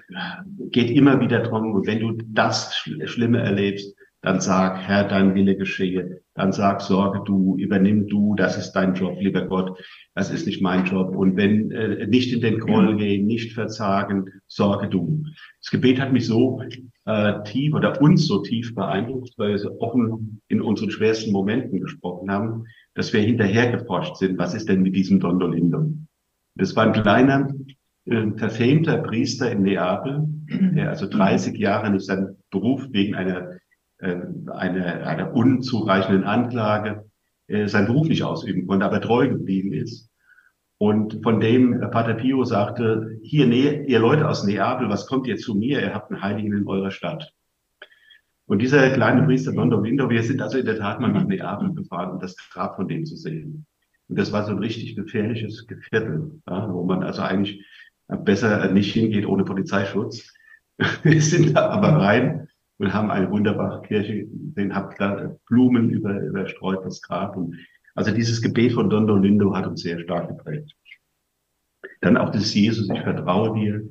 geht immer wieder drum, und wenn du das Schlimme erlebst, dann sag, Herr, dein Wille geschehe. Dann sag, sorge du, übernimm du, das ist dein Job, lieber Gott, das ist nicht mein Job. Und wenn äh, nicht in den Groll gehen, nicht verzagen, sorge du. Das Gebet hat mich so äh, tief oder uns so tief beeindruckt, weil wir so offen in unseren schwersten Momenten gesprochen haben, dass wir hinterher geforscht sind, was ist denn mit diesem Dondolindo? Das war ein kleiner, äh, verfemter Priester in Neapel, der also 30 Jahre nicht seinen Beruf wegen einer äh, eine, einer unzureichenden Anklage äh, seinen Beruf nicht ausüben konnte, aber treu geblieben ist. Und von dem Pater Pio sagte, hier, ne, ihr Leute aus Neapel, was kommt ihr zu mir? Ihr habt einen Heiligen in eurer Stadt. Und dieser kleine Priester Don Domindo, wir sind also in der Tat mal nach Neapel gefahren, um das Grab von dem zu sehen. Und das war so ein richtig gefährliches Viertel, ja, wo man also eigentlich besser nicht hingeht ohne Polizeischutz. [LAUGHS] Wir sind da aber rein und haben eine wunderbare Kirche, den habt da Blumen über, überstreut, das Grab. Und also dieses Gebet von Don Dolindo hat uns sehr stark geprägt. Dann auch das Jesus, ich vertraue dir,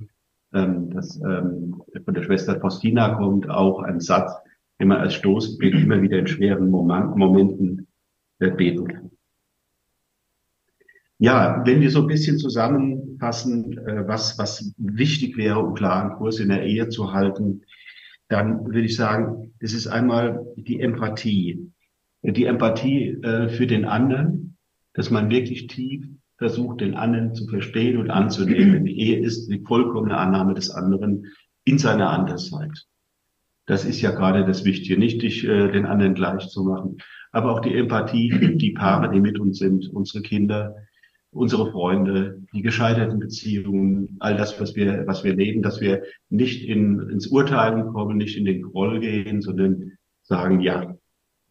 ähm, das ähm, von der Schwester Faustina kommt, auch ein Satz, den man als Stoßgebet immer wieder in schweren Moment, Momenten äh, beten kann. Ja, wenn wir so ein bisschen zusammenfassen, äh, was, was wichtig wäre, um klaren Kurs in der Ehe zu halten, dann würde ich sagen, es ist einmal die Empathie. Die Empathie äh, für den anderen, dass man wirklich tief versucht, den anderen zu verstehen und anzunehmen. Die Ehe ist die vollkommene Annahme des anderen in seiner Andersheit. Das ist ja gerade das Wichtige, nicht dich, äh, den anderen gleich zu machen, aber auch die Empathie, die Paare, die mit uns sind, unsere Kinder, unsere Freunde, die gescheiterten Beziehungen, all das, was wir, was wir leben, dass wir nicht in, ins Urteilen kommen, nicht in den Groll gehen, sondern sagen, ja,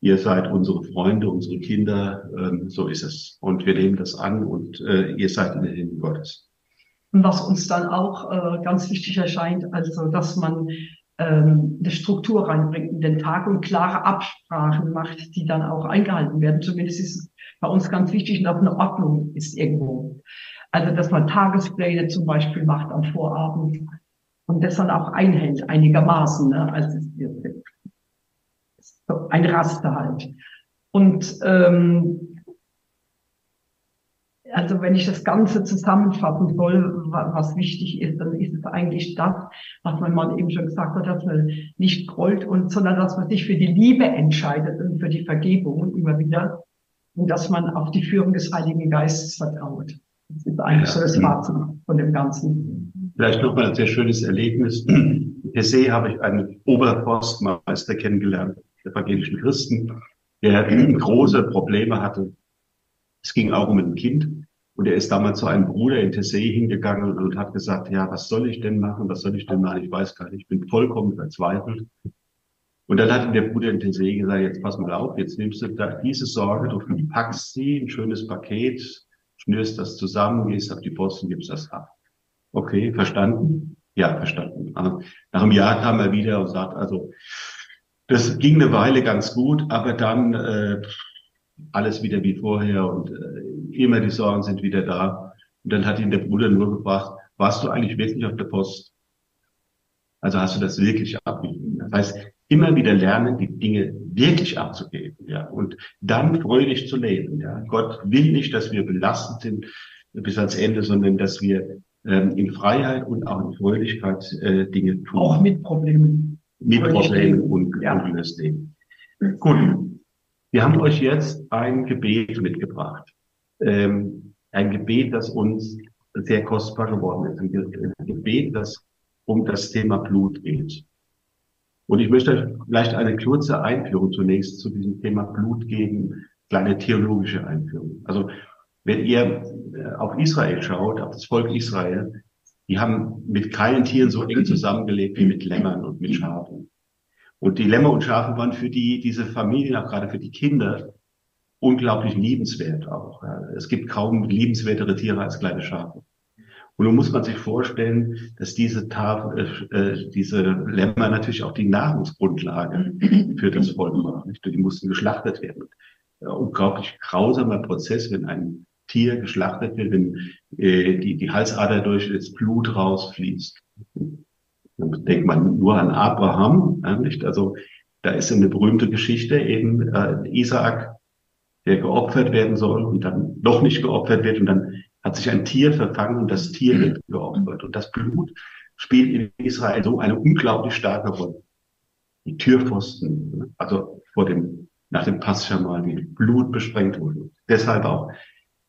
ihr seid unsere Freunde, unsere Kinder, ähm, so ist es. Und wir nehmen das an und äh, ihr seid in den Händen Gottes. Und was uns dann auch äh, ganz wichtig erscheint, also dass man ähm, eine Struktur reinbringt in den Tag und klare Absprachen macht, die dann auch eingehalten werden. Zumindest ist es bei uns ganz wichtig, dass eine Ordnung ist irgendwo. Also dass man Tagespläne zum Beispiel macht am Vorabend und das dann auch einhält einigermaßen. Ne? Also ein Raster halt. Und ähm, also wenn ich das Ganze zusammenfassen soll, was wichtig ist, dann ist es eigentlich das, was mein Mann eben schon gesagt hat, dass man nicht grollt und, sondern dass man sich für die Liebe entscheidet und für die Vergebung immer wieder und dass man auf die Führung des Heiligen Geistes vertraut. Das ist eigentlich ja. so das Fazit von dem Ganzen. Vielleicht noch mal ein sehr schönes Erlebnis. Per se habe ich einen Oberforstmeister kennengelernt, evangelischen Christen, der große Probleme hatte. Es ging auch um ein Kind. Und er ist damals zu einem Bruder in Tessé hingegangen und hat gesagt, ja, was soll ich denn machen? Was soll ich denn machen? Ich weiß gar nicht. Ich bin vollkommen verzweifelt. Und dann hat der Bruder in Tessé gesagt, jetzt pass mal auf, jetzt nimmst du da diese Sorge, du packst sie, ein schönes Paket, schnürst das zusammen, gehst auf die Post und gibst das ab. Okay, verstanden? Ja, verstanden. Also, nach einem Jahr kam er wieder und sagt, also, das ging eine Weile ganz gut, aber dann äh, alles wieder wie vorher und äh, immer die Sorgen sind wieder da. Und dann hat ihn der Bruder nur gefragt, warst du eigentlich wirklich auf der Post? Also hast du das wirklich abgegeben? Das heißt, immer wieder lernen, die Dinge wirklich abzugeben, ja, und dann fröhlich zu leben, ja. Gott will nicht, dass wir belastet sind bis ans Ende, sondern dass wir ähm, in Freiheit und auch in Fröhlichkeit äh, Dinge tun. Auch mit Problemen. Mit Problemen und, ja. und leben. Gut. Wir haben euch jetzt ein Gebet mitgebracht. Ähm, ein Gebet, das uns sehr kostbar geworden ist. Ein Gebet, das um das Thema Blut geht. Und ich möchte euch vielleicht eine kurze Einführung zunächst zu diesem Thema Blut geben, kleine theologische Einführung. Also wenn ihr äh, auf Israel schaut, auf das Volk Israel, die haben mit keinen Tieren so eng zusammengelebt wie mit Lämmern und mit Schafen. Und die Lämmer und Schafe waren für die, diese Familien, auch gerade für die Kinder, unglaublich liebenswert auch. Es gibt kaum liebenswertere Tiere als kleine Schafe. Und nun muss man sich vorstellen, dass diese Tafel, äh, äh, diese Lämmer natürlich auch die Nahrungsgrundlage für das Volk waren. Die mussten geschlachtet werden. Ja, unglaublich grausamer Prozess, wenn ein Tier geschlachtet wird, wenn äh, die, die Halsader durch das Blut rausfließt. Dann denkt man nur an Abraham, ja, nicht? Also da ist eine berühmte Geschichte eben äh, Isaak, der geopfert werden soll und dann noch nicht geopfert wird und dann hat sich ein Tier verfangen und das Tier wird geopfert. Und das Blut spielt in Israel so eine unglaublich starke Rolle. Die Türpfosten, also vor dem, nach dem Paschamal, die Blut besprengt wurden. Deshalb auch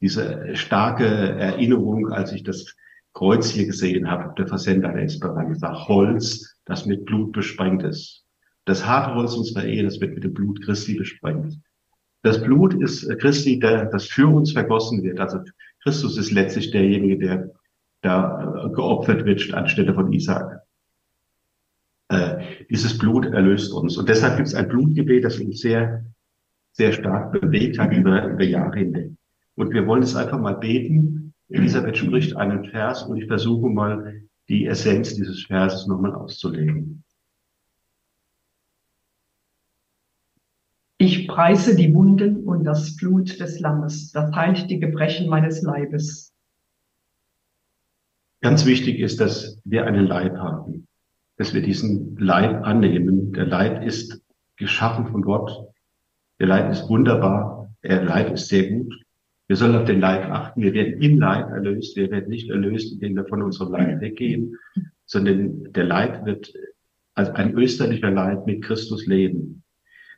diese starke Erinnerung, als ich das Kreuz hier gesehen habe, der Versender der Esperanza, Holz, das mit Blut besprengt ist. Das harte Holz unserer Ehe, das wird mit dem Blut Christi besprengt. Das Blut ist Christi, der, das für uns vergossen wird. Also Christus ist letztlich derjenige, der da äh, geopfert wird anstelle von Isaac. Äh, dieses Blut erlöst uns. Und deshalb gibt es ein Blutgebet, das uns sehr, sehr stark bewegt hat über, über Jahre hinweg. Und wir wollen es einfach mal beten. Elisabeth spricht einen Vers und ich versuche mal die Essenz dieses Verses nochmal auszulegen. Ich preise die Wunden und das Blut des Lammes, das heilt die Gebrechen meines Leibes. Ganz wichtig ist, dass wir einen Leib haben, dass wir diesen Leib annehmen. Der Leib ist geschaffen von Gott. Der Leib ist wunderbar. Der Leib ist sehr gut. Wir sollen auf den Leib achten. Wir werden im Leib erlöst. Wir werden nicht erlöst, indem wir von unserem Leib weggehen, sondern der Leib wird als ein österlicher Leib mit Christus leben.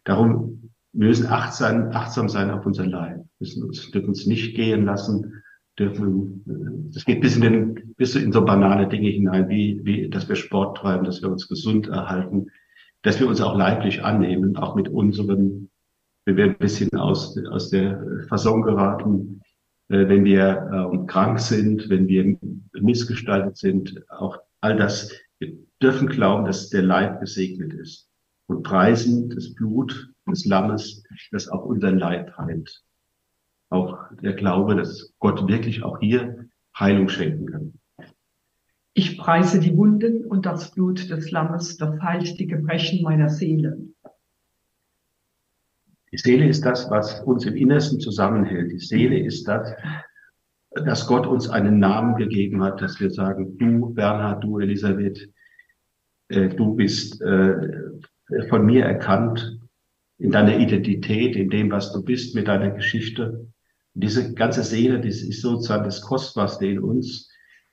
Darum wir müssen achtsam, achtsam sein auf unser Leib. Wir müssen uns, dürfen uns nicht gehen lassen dürfen, das geht bis in den, bis in so banale Dinge hinein, wie, wie, dass wir Sport treiben, dass wir uns gesund erhalten, dass wir uns auch leiblich annehmen, auch mit unseren, wenn wir ein bisschen aus, aus der Fasson geraten, äh, wenn wir äh, krank sind, wenn wir missgestaltet sind, auch all das. Wir dürfen glauben, dass der Leib gesegnet ist und preisen das Blut des Lammes, das auch unseren Leib heilt auch der Glaube, dass Gott wirklich auch hier Heilung schenken kann. Ich preise die Wunden und das Blut des Lammes, das heilt die Gebrechen meiner Seele. Die Seele ist das, was uns im Innersten zusammenhält. Die Seele ist das, dass Gott uns einen Namen gegeben hat, dass wir sagen, du Bernhard, du Elisabeth, äh, du bist äh, von mir erkannt in deiner Identität, in dem, was du bist, mit deiner Geschichte. Und diese ganze Seele, das ist sozusagen das Kostbarste in uns.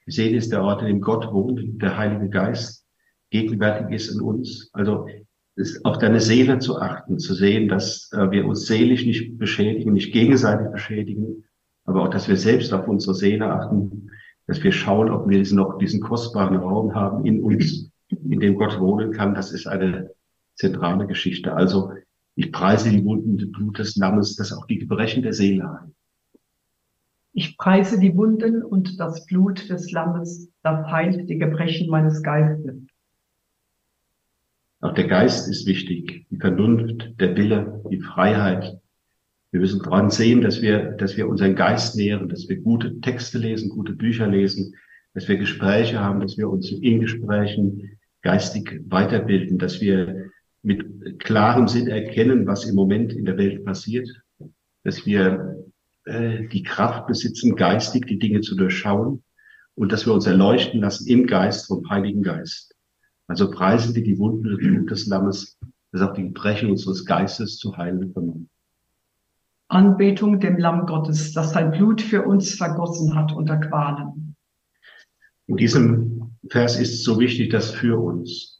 Die Seele ist der Ort, in dem Gott wohnt, der Heilige Geist gegenwärtig ist in uns. Also ist auf deine Seele zu achten, zu sehen, dass äh, wir uns seelisch nicht beschädigen, nicht gegenseitig beschädigen, aber auch, dass wir selbst auf unsere Seele achten, dass wir schauen, ob wir noch diesen kostbaren Raum haben in uns, in dem Gott wohnen kann. Das ist eine zentrale Geschichte. Also ich preise die Wunden Blut des Lammes, das auch die Gebrechen der Seele heilt. Ich preise die Wunden und das Blut des Lammes, das heilt die Gebrechen meines Geistes. Auch der Geist ist wichtig, die Vernunft, der Wille, die Freiheit. Wir müssen daran sehen, dass wir, dass wir unseren Geist nähren, dass wir gute Texte lesen, gute Bücher lesen, dass wir Gespräche haben, dass wir uns in Gesprächen geistig weiterbilden, dass wir mit klarem Sinn erkennen, was im Moment in der Welt passiert, dass wir äh, die Kraft besitzen, geistig die Dinge zu durchschauen und dass wir uns erleuchten lassen im Geist vom Heiligen Geist. Also preisen wir die Wunden des Blut des Lammes, das auch die Gebrechen unseres Geistes zu heilen vermag. Anbetung dem Lamm Gottes, das sein Blut für uns vergossen hat unter Qualen. In diesem Vers ist so wichtig, dass für uns,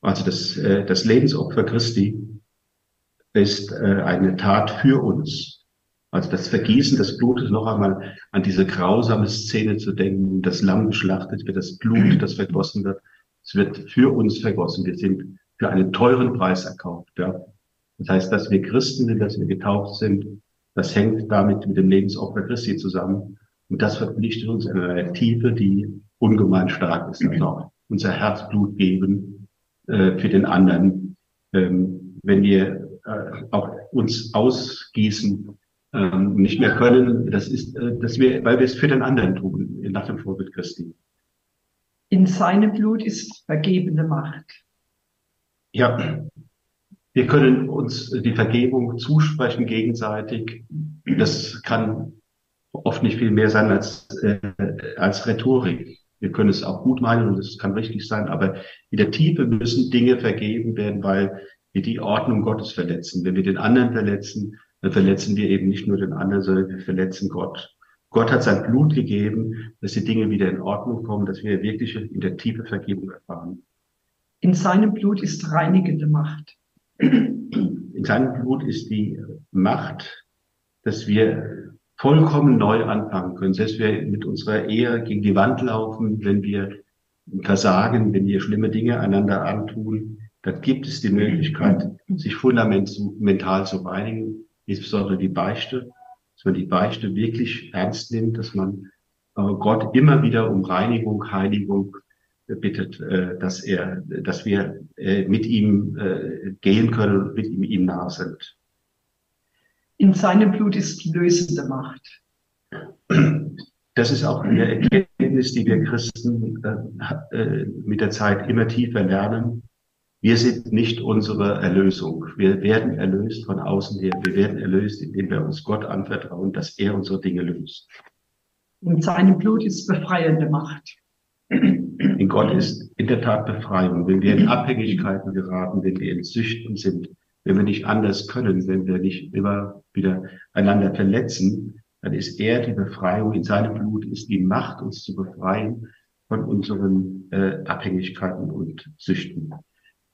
also das, äh, das Lebensopfer Christi ist äh, eine Tat für uns. Also das Vergießen des Blutes noch einmal an diese grausame Szene zu denken, das Lamm geschlachtet wird, das Blut, das vergossen wird, es wird für uns vergossen. Wir sind für einen teuren Preis erkauft. Ja. Das heißt, dass wir Christen sind, dass wir getauft sind, das hängt damit mit dem Lebensopfer Christi zusammen. Und das verpflichtet uns in einer Tiefe, die ungemein stark ist. Also auch unser Herzblut geben äh, für den anderen. Ähm, wenn wir äh, auch uns ausgießen ähm, nicht mehr können, das ist, äh, dass wir, weil wir es für den anderen tun, nach dem Vorbild Christi. In seinem Blut ist vergebende Macht. Ja, wir können uns die Vergebung zusprechen gegenseitig. Das kann oft nicht viel mehr sein als, äh, als Rhetorik. Wir können es auch gut meinen und es kann richtig sein, aber in der Tiefe müssen Dinge vergeben werden, weil wir die Ordnung Gottes verletzen. Wenn wir den anderen verletzen, dann verletzen wir eben nicht nur den anderen, sondern wir verletzen Gott. Gott hat sein Blut gegeben, dass die Dinge wieder in Ordnung kommen, dass wir wirklich in der Tiefe Vergebung erfahren. In seinem Blut ist reinigende Macht. In seinem Blut ist die Macht, dass wir vollkommen neu anfangen können, selbst wir mit unserer Ehe gegen die Wand laufen, wenn wir versagen, wenn wir schlimme Dinge einander antun, dann gibt es die Möglichkeit, sich fundamental zu reinigen insbesondere die Beichte, dass man die Beichte wirklich ernst nimmt, dass man äh, Gott immer wieder um Reinigung, Heiligung bittet, äh, dass er, dass wir äh, mit ihm gehen können mit ihm, ihm nah sind. In seinem Blut ist lösende Macht. Das ist auch eine Erkenntnis, die wir Christen mit der Zeit immer tiefer lernen wir sind nicht unsere Erlösung. Wir werden erlöst von außen her. Wir werden erlöst, indem wir uns Gott anvertrauen, dass er unsere Dinge löst. In seinem Blut ist befreiende Macht. In Gott ist in der Tat Befreiung. Wenn wir in Abhängigkeiten geraten, wenn wir in Süchten sind, wenn wir nicht anders können, wenn wir nicht immer wieder einander verletzen, dann ist er die Befreiung. In seinem Blut ist die Macht, uns zu befreien von unseren äh, Abhängigkeiten und Süchten.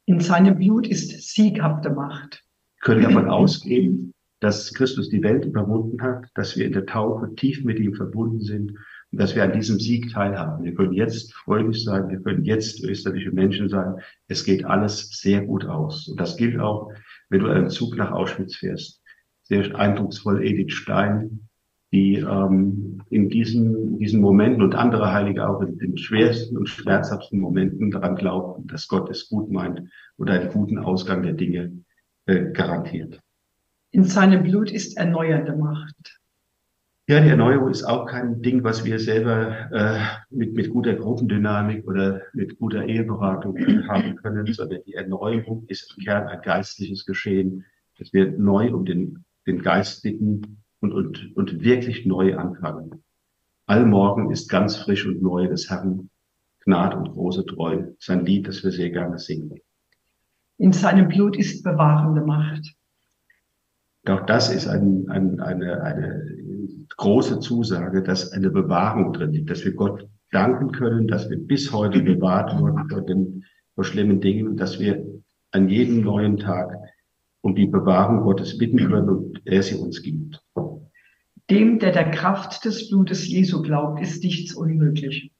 In seinem Blut ist sieghafte Macht. Wir können davon ausgehen, dass Christus die Welt überwunden hat, dass wir in der Taufe tief mit ihm verbunden sind und dass wir an diesem Sieg teilhaben. Wir können jetzt fröhlich sein, wir können jetzt österliche Menschen sein. Es geht alles sehr gut aus. Und das gilt auch, wenn du einen Zug nach Auschwitz fährst. Sehr eindrucksvoll Edith Stein, die ähm, in diesen, diesen Momenten und andere Heilige auch in den schwersten und schmerzhaften Momenten daran glauben, dass Gott es gut meint oder einen guten Ausgang der Dinge äh, garantiert. In seinem Blut ist erneuernde Macht. Ja, die Erneuerung ist auch kein Ding, was wir selber äh, mit, mit guter Gruppendynamik oder mit guter Eheberatung [CLEARS THROAT] haben können, sondern die Erneuerung ist im Kern ein geistliches Geschehen. Es wird neu um den, den geistigen und, und, und wirklich neu anfangen. Allmorgen ist ganz frisch und neu des Herrn Gnad und große Treu. Sein Lied, das wir sehr gerne singen. In seinem Blut ist bewahrende Macht. Auch das ist ein, ein, eine, eine große Zusage, dass eine Bewahrung drin liegt, dass wir Gott danken können, dass wir bis heute bewahrt wurden vor, den, vor schlimmen Dingen, dass wir an jedem neuen Tag um die Bewahrung Gottes bitten können und er sie uns gibt. Dem, der der Kraft des Blutes Jesu glaubt, ist nichts unmöglich.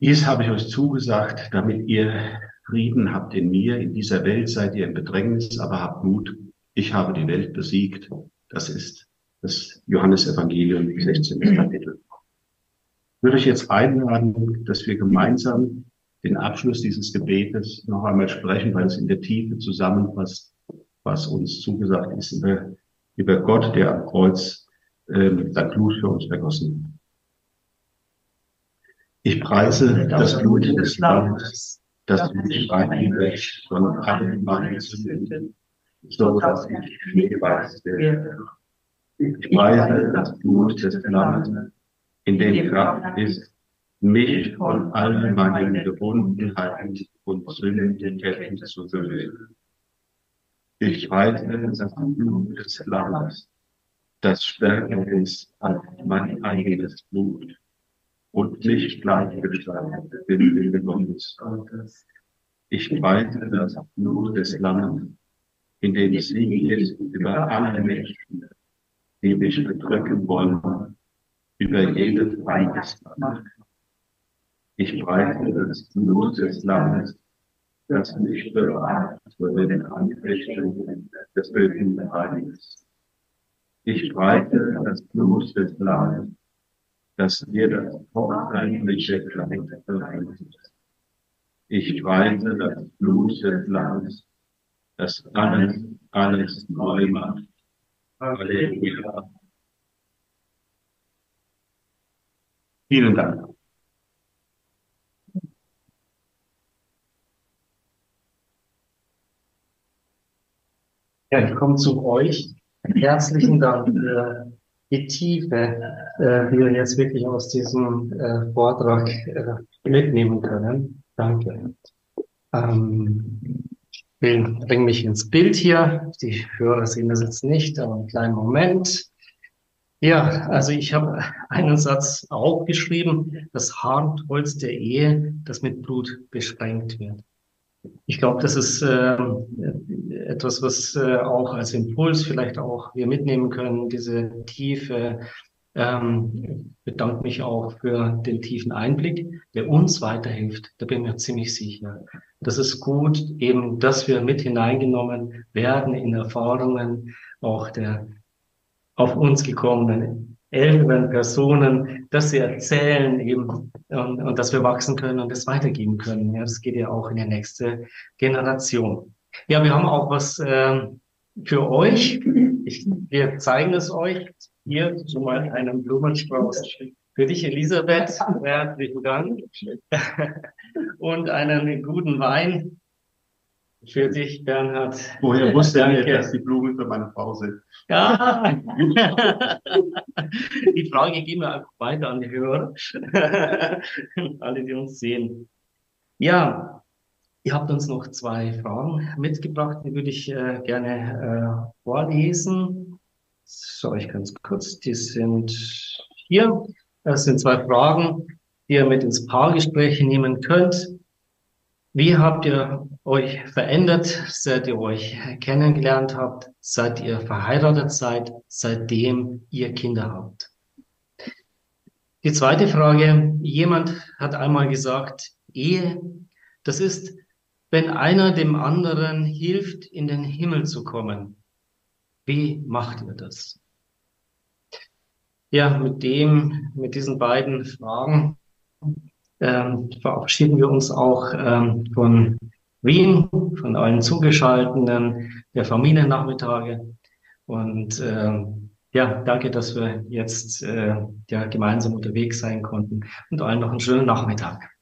Dies habe ich euch zugesagt, damit ihr Frieden habt in mir. In dieser Welt seid ihr in Bedrängnis, aber habt Mut. Ich habe die Welt besiegt. Das ist das Johannesevangelium, 16. Kapitel. Ich würde euch jetzt einladen, dass wir gemeinsam den Abschluss dieses Gebetes noch einmal sprechen, weil es in der Tiefe zusammenfasst, was uns zugesagt ist über, über Gott, der am Kreuz äh, sein Blut für uns vergossen hat. Ich preise das Blut des Lammes, das mich reinigt von allen meinen Sünden, so dass ich geweiht werde. Ich preise das Blut des Lammes, in dem Kraft ist, mich von allen meinen Gebundenheiten und Sündenketten zu lösen. Ich preise das Blut des Lammes, das stärker ist als mein eigenes Blut und nicht gleichgestaltet bin Wille Gottes. Ich preise das Blut des Lammes, in dem Sieg ist über alle Menschen, die mich bedrücken wollen, über jede Feindesmacht. Ich preise das Blut des Lammes, das mich bewahrt vor den Anfechtungen des bösen Feindes. Ich preise das Blut des Lammes, das mir das vorteilliche Kleid verheißt. Ich preise das Blut des Lammes, das alles, alles neu macht. Halleluja. Vielen Dank. Ja, ich komme zu euch. Herzlichen Dank für die Tiefe, äh, die wir jetzt wirklich aus diesem äh, Vortrag äh, mitnehmen können. Danke. Ähm, ich bringe mich ins Bild hier. Die Hörer sehen das jetzt nicht, aber einen kleinen Moment. Ja, also ich habe einen Satz aufgeschrieben, das Hartholz der Ehe, das mit Blut beschränkt wird. Ich glaube, das ist äh, etwas, was äh, auch als Impuls vielleicht auch wir mitnehmen können, diese tiefe. Ähm, bedanke mich auch für den tiefen Einblick, der uns weiterhilft. Da bin ich mir ziemlich sicher. Das ist gut, eben, dass wir mit hineingenommen werden in Erfahrungen auch der auf uns gekommenen älteren Personen, dass sie erzählen eben und, und dass wir wachsen können und es weitergeben können. Ja, das geht ja auch in die nächste Generation. Ja, wir haben auch was äh, für euch. Ich, wir zeigen es euch hier zumal einen Blumenstrauß. Für dich, Elisabeth, herzlichen Dank. und einen guten Wein für dich, Bernhard. Woher wusste er, dass die Blumen für meine Frau sind? Ja. die Frage gehen wir einfach weiter an die Hörer. Alle, die uns sehen. Ja, ihr habt uns noch zwei Fragen mitgebracht, die würde ich äh, gerne äh, vorlesen. So, ich ganz kurz, die sind hier. Das sind zwei Fragen, die ihr mit ins Paargespräch nehmen könnt. Wie habt ihr euch verändert, seit ihr euch kennengelernt habt, seit ihr verheiratet seid, seitdem ihr Kinder habt? Die zweite Frage. Jemand hat einmal gesagt, Ehe, das ist, wenn einer dem anderen hilft, in den Himmel zu kommen. Wie macht ihr das? Ja, mit dem, mit diesen beiden Fragen ähm, verabschieden wir uns auch ähm, von Wien, von allen Zugeschalteten der Familiennachmittage. Und ähm, ja, danke, dass wir jetzt äh, ja, gemeinsam unterwegs sein konnten und allen noch einen schönen Nachmittag.